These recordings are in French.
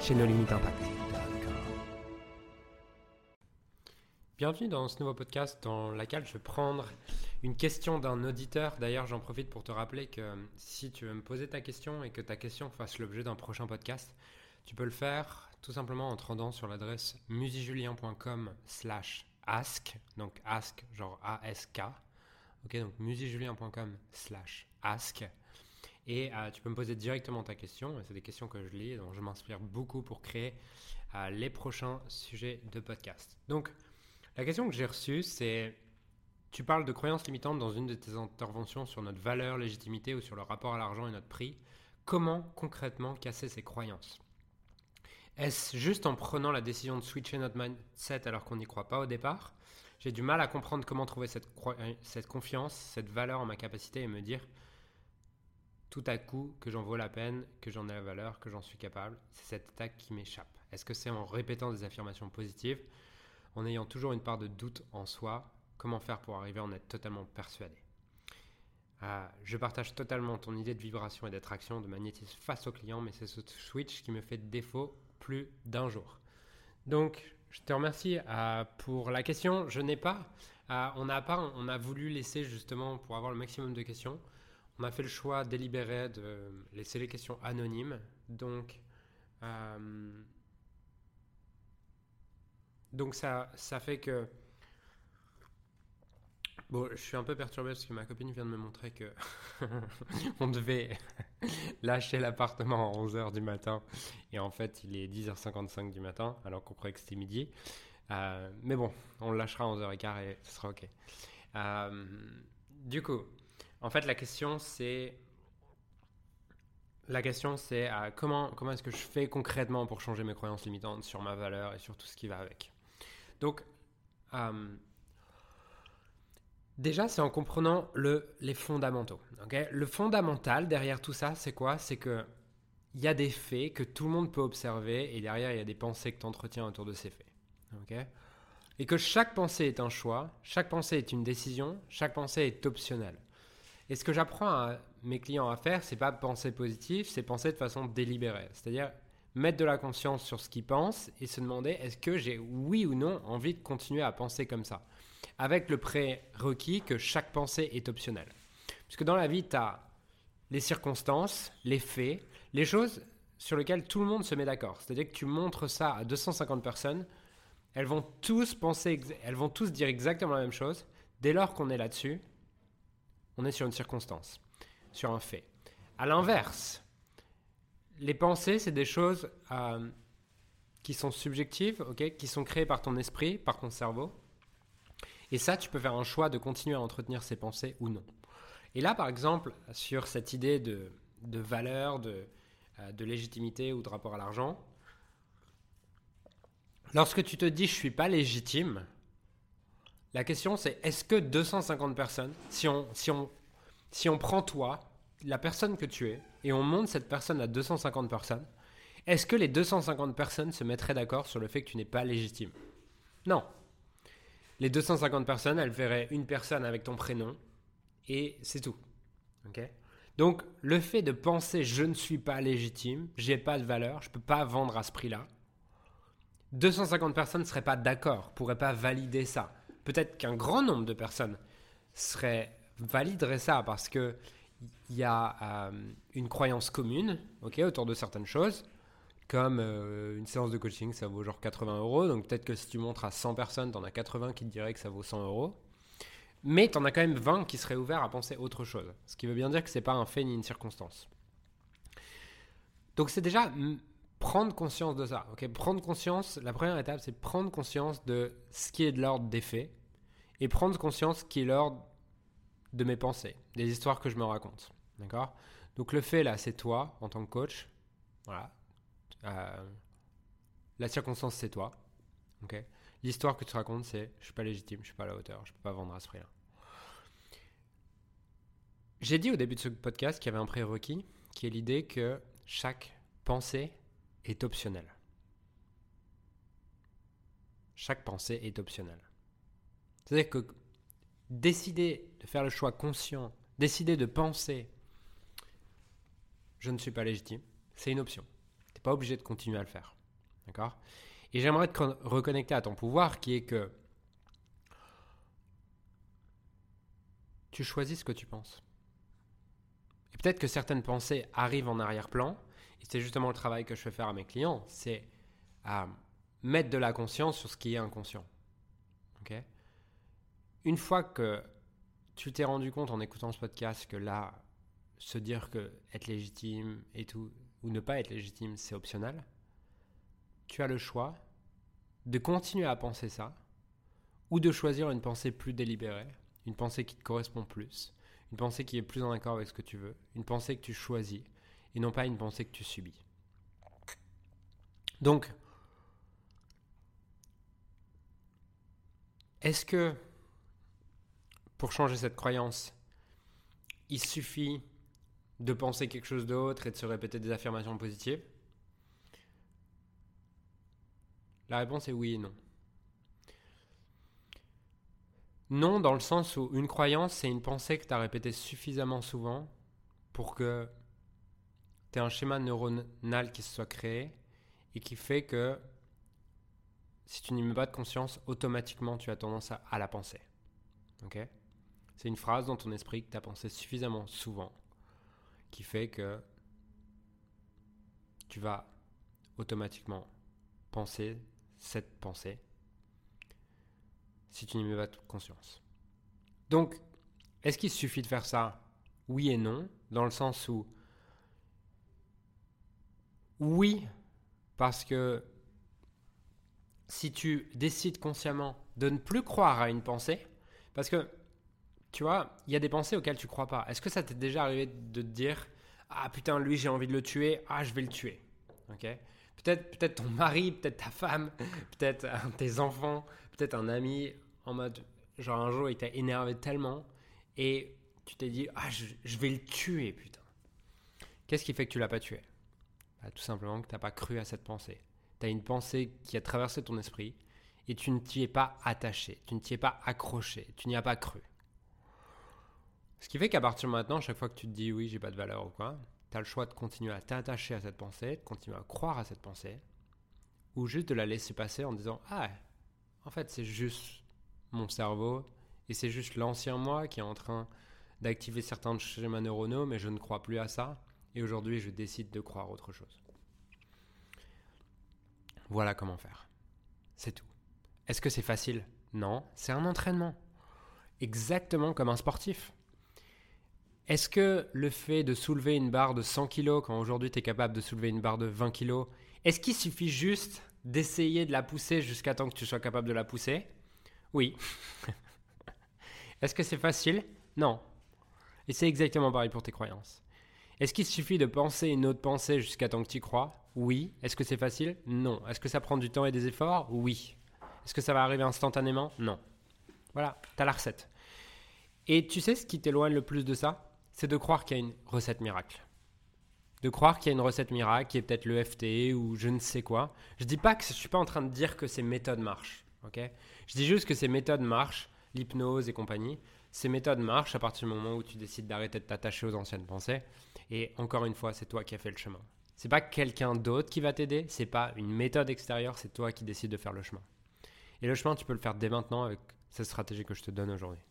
chez nos limites impact. Bienvenue dans ce nouveau podcast dans lequel je vais prendre une question d'un auditeur. D'ailleurs, j'en profite pour te rappeler que si tu veux me poser ta question et que ta question fasse l'objet d'un prochain podcast, tu peux le faire tout simplement en te rendant sur l'adresse musijulien.com slash ask, donc ask genre A-S-K. Ok, donc musijulien.com slash ask. Et euh, tu peux me poser directement ta question. C'est des questions que je lis, dont je m'inspire beaucoup pour créer euh, les prochains sujets de podcast. Donc, la question que j'ai reçue, c'est tu parles de croyances limitantes dans une de tes interventions sur notre valeur, légitimité ou sur le rapport à l'argent et notre prix. Comment concrètement casser ces croyances? Est-ce juste en prenant la décision de switcher notre mindset alors qu'on n'y croit pas au départ? J'ai du mal à comprendre comment trouver cette, cette confiance, cette valeur en ma capacité et me dire tout à coup que j'en vaux la peine, que j'en ai la valeur, que j'en suis capable. C'est cette attaque qui m'échappe. Est-ce que c'est en répétant des affirmations positives, en ayant toujours une part de doute en soi Comment faire pour arriver à en être totalement persuadé? Ah, Je partage totalement ton idée de vibration et d'attraction, de magnétisme face au client, mais c'est ce switch qui me fait défaut plus d'un jour. Donc, je te remercie euh, pour la question. Je n'ai pas, euh, on n'a pas, on a voulu laisser justement pour avoir le maximum de questions on a fait le choix délibéré de laisser les questions anonymes. Donc, euh, donc ça, ça fait que. Bon, je suis un peu perturbé parce que ma copine vient de me montrer que on devait lâcher l'appartement à 11h du matin. Et en fait, il est 10h55 du matin, alors qu'on croyait que c'était midi. Euh, mais bon, on le lâchera à 11h15 et ce sera OK. Euh, du coup, en fait, la question c'est la question c'est euh, comment, comment est-ce que je fais concrètement pour changer mes croyances limitantes sur ma valeur et sur tout ce qui va avec? Donc, euh, déjà, c'est en comprenant le, les fondamentaux. le fondamental derrière tout ça, c'est quoi? C'est que il y a des faits que tout le monde peut observer et derrière, il y a des pensées que tu entretiens autour de ces faits. et que chaque pensée est un choix, chaque pensée est une décision, chaque pensée est optionnelle. Et ce que j'apprends à mes clients à faire, c'est pas penser positif, c'est penser de façon délibérée. C'est-à-dire mettre de la conscience sur ce qu'ils pensent et se demander est-ce que j'ai oui ou non envie de continuer à penser comme ça? Avec le prérequis que chaque pensée est optionnelle. Puisque dans la vie, tu as les circonstances, les faits, les choses sur lesquelles tout le monde se met d'accord. C'est-à-dire que tu montres ça à 250 personnes, elles vont tous penser, elles vont tous dire exactement la même chose. Dès lors qu'on est là-dessus, on est sur une circonstance, sur un fait. À l'inverse, les pensées, c'est des choses euh, qui sont subjectives, qui sont créées par ton esprit, par ton cerveau. Et ça, tu peux faire un choix de continuer à entretenir ces pensées ou non. Et là, par exemple, sur cette idée de, valeur, de, euh, de légitimité ou de rapport à l'argent, lorsque tu te dis je suis pas légitime, la question, c'est est-ce que 250 personnes, si on, si, on, prend toi, la personne que tu es, et on monte cette personne à 250 personnes, est-ce que les 250 personnes se mettraient d'accord sur le fait que tu n'es pas légitime? Non. Les 250 personnes, elles verraient une personne avec ton prénom, et c'est tout. Donc, le fait de penser je ne suis pas légitime, j'ai pas de valeur, je ne peux pas vendre à ce prix-là, 250 personnes ne seraient pas d'accord, pourraient pas valider ça peut-être qu'un grand nombre de personnes seraient valideraient ça parce que il y a euh, une croyance commune, autour de certaines choses, comme euh, une séance de coaching, ça vaut genre 80 euros. Donc peut-être que si tu montres à 100 personnes, tu en as 80 qui te diraient que ça vaut 100 euros. Mais tu en as quand même 20 qui seraient ouverts à penser autre chose. Ce qui veut bien dire que ce n'est pas un fait ni une circonstance. Donc c'est déjà prendre conscience de ça. ok prendre conscience, la première étape, c'est prendre conscience de ce qui est de l'ordre des faits et prendre conscience qui est l'ordre de mes pensées, des histoires que je me raconte. D'accord? Euh, Donc le fait là, c'est toi en tant que coach. Voilà. La circonstance, c'est toi. ok? L'histoire que tu racontes, c'est je suis pas légitime, je suis pas à la hauteur, je peux pas vendre à ce prix-là. J'ai dit au début de ce podcast qu'il y avait un prérequis, qui est l'idée que chaque pensée est optionnelle. Chaque pensée est optionnelle. C'est-à-dire que décider de faire le choix conscient, décider de penser je ne suis pas légitime, c'est une option. Tu n'es pas obligé de continuer à le faire. Et j'aimerais te reconnecter à ton pouvoir qui est que tu choisis ce que tu penses. Et peut-être que certaines pensées arrivent en arrière-plan, et c'est justement le travail que je fais faire à mes clients, c'est à mettre de la conscience sur ce qui est inconscient. Ok? Une fois que tu t'es rendu compte en écoutant ce podcast que là, se dire que être légitime et tout, ou ne pas être légitime, c'est optionnel, tu as le choix de continuer à penser ça, ou de choisir une pensée plus délibérée, une pensée qui te correspond plus, une pensée qui est plus en accord avec ce que tu veux, une pensée que tu choisis, et non pas une pensée que tu subis. Donc, est-ce que pour changer cette croyance, il suffit de penser quelque chose d'autre et de se répéter des affirmations positives La réponse est oui et non. Non, dans le sens où une croyance, c'est une pensée que tu as répétée suffisamment souvent pour que tu aies un schéma neuronal qui se soit créé et qui fait que si tu n'y mets pas de conscience, automatiquement tu as tendance à, la penser. Ok? C'est une phrase dans ton esprit que tu as pensé suffisamment souvent qui fait que tu vas automatiquement penser cette pensée si tu n'y mets pas conscience. Donc, est-ce qu'il suffit de faire ça Oui et non, dans le sens où oui, parce que si tu décides consciemment de ne plus croire à une pensée, parce que tu vois, il y a des pensées auxquelles tu crois pas. Est-ce que ça t'est déjà arrivé de te dire ah putain lui j'ai envie de le tuer, ah je vais le tuer. OK Peut-être peut-être ton mari, peut-être ta femme, peut-être tes enfants, peut-être un ami en mode genre un jour il t'a énervé tellement et tu t'es dit ah je, vais le tuer putain. Qu'est-ce qui fait que tu l'as pas tué? Bah, Tout simplement que tu n'as pas cru à cette pensée. Tu as une pensée qui a traversé ton esprit et tu ne t'y es pas attaché, tu ne t'y es pas accroché, tu n'y as pas cru. Ce qui fait qu'à partir de maintenant, chaque fois que tu te dis oui, j'ai pas de valeur ou quoi, tu as le choix de continuer à t'attacher à cette pensée, de continuer à croire à cette pensée, ou juste de la laisser passer en disant Ah, en fait, c'est juste mon cerveau et c'est juste l'ancien moi qui est en train d'activer certains schémas neuronaux, mais je ne crois plus à ça. Et aujourd'hui, je décide de croire autre chose. Voilà comment faire. C'est tout. Est-ce que c'est facile? Non, c'est un entraînement. Exactement comme un sportif. Est-ce que le fait de soulever une barre de 100 kg quand aujourd'hui tu es capable de soulever une barre de 20 kg, est-ce qu'il suffit juste d'essayer de la pousser jusqu'à temps que tu sois capable de la pousser? Oui. Est-ce que c'est facile? Non. Et c'est exactement pareil pour tes croyances. Est-ce qu'il suffit de penser une autre pensée jusqu'à temps que tu y crois? Oui. Est-ce que c'est facile? Non. Est-ce que ça prend du temps et des efforts? Oui. Est-ce que ça va arriver instantanément? Non. Voilà, tu as la recette. Et tu sais ce qui t'éloigne le plus de ça? C'est de croire qu'il y a une recette miracle. De croire qu'il y a une recette miracle qui est peut-être le FT ou je ne sais quoi. Je dis pas que je suis pas en train de dire que ces méthodes marchent, Je dis juste que ces méthodes marchent, l'hypnose et compagnie. Ces méthodes marchent à partir du moment où tu décides d'arrêter de t'attacher aux anciennes pensées. Et encore une fois, c'est toi qui as fait le chemin. C'est pas quelqu'un d'autre qui va t'aider, c'est pas une méthode extérieure, c'est toi qui décides de faire le chemin. Et le chemin, tu peux le faire dès maintenant avec cette stratégie que je te donne aujourd'hui.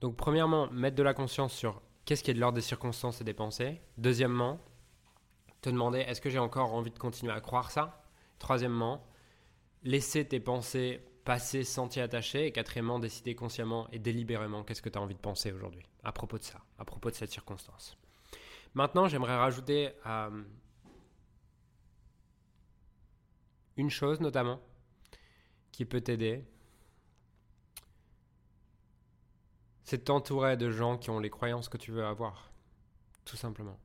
Donc, premièrement, mettre de la conscience sur qu'est-ce qui est de l'ordre des circonstances et des pensées. Deuxièmement, te demander est-ce que j'ai encore envie de continuer à croire ça? Troisièmement, laisser tes pensées passer sans t'y attacher. Et quatrièmement, décider consciemment et délibérément qu'est-ce que tu as envie de penser aujourd'hui à propos de ça, à propos de cette circonstance. Maintenant, j'aimerais rajouter euh, une chose notamment qui peut t'aider c'est t'entourer de gens qui ont les croyances que tu veux avoir. Tout simplement.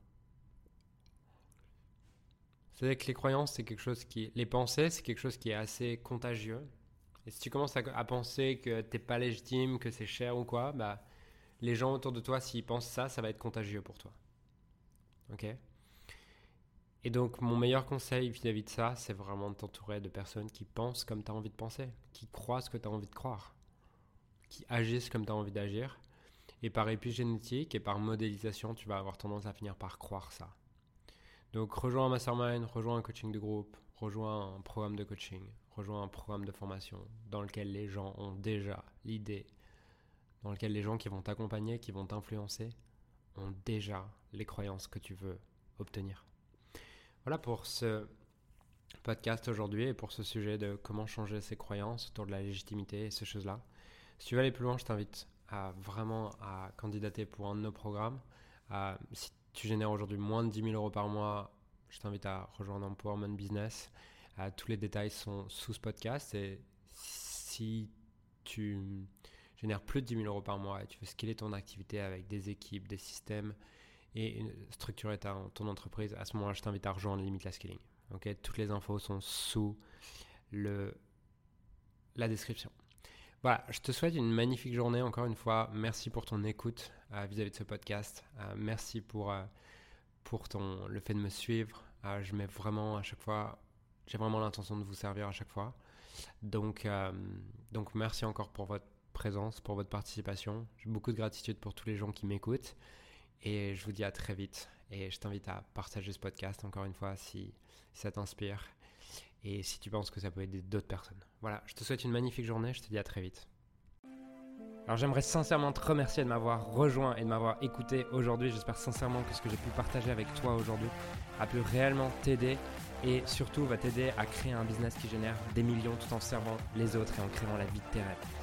C'est-à-dire que les croyances, c'est quelque chose qui. Les pensées, c'est quelque chose qui est assez contagieux. Et si tu commences à, penser que t'es pas légitime, que c'est cher ou quoi, bah, les gens autour de toi, s'ils pensent ça, ça va être contagieux pour toi. Ok? Et donc, mon meilleur conseil vis-à-vis de ça, c'est vraiment de t'entourer de personnes qui pensent comme tu as envie de penser, qui croient ce que tu as envie de croire, qui agissent comme tu as envie d'agir. Et par épigénétique et par modélisation, tu vas avoir tendance à finir par croire ça. Donc, rejoins un mastermind, rejoins un coaching de groupe, rejoins un programme de coaching, rejoins un programme de formation dans lequel les gens ont déjà l'idée, dans lequel les gens qui vont t'accompagner, qui vont t'influencer, ont déjà les croyances que tu veux obtenir. Voilà pour ce podcast aujourd'hui et pour ce sujet de comment changer ses croyances autour de la légitimité et ces choses-là. Si tu veux aller plus loin, je t'invite à vraiment à candidater pour un de nos programmes. si tu génères aujourd'hui moins de 10 000 euros par mois, je t'invite à rejoindre Empowerment Business. tous les détails sont sous ce podcast. Et si tu génères plus de 10 000 euros par mois et tu veux scaler ton activité avec des équipes, des systèmes et structurer ton entreprise, à ce moment-là, je t'invite à rejoindre Limit la Scaling. Toutes les infos sont sous la description. Voilà, je te souhaite une magnifique journée. Encore une fois, merci pour ton écoute euh, vis-à-vis de ce podcast. Euh, merci pour, euh, pour ton, le fait de me suivre. je mets vraiment à chaque fois, j'ai vraiment l'intention de vous servir à chaque fois. Donc, donc merci encore pour votre présence, pour votre participation. J'ai beaucoup de gratitude pour tous les gens qui m'écoutent. Et je vous dis à très vite. Et je t'invite à partager ce podcast encore une fois si, ça t'inspire et si tu penses que ça peut aider d'autres personnes. Voilà, je te souhaite une magnifique journée. Je te dis à très vite. Alors j'aimerais sincèrement te remercier de m'avoir rejoint et de m'avoir écouté aujourd'hui. J'espère sincèrement que ce que j'ai pu partager avec toi aujourd'hui a pu réellement t'aider et surtout va t'aider à créer un business qui génère des millions tout en servant les autres et en créant la vie de tes rêves.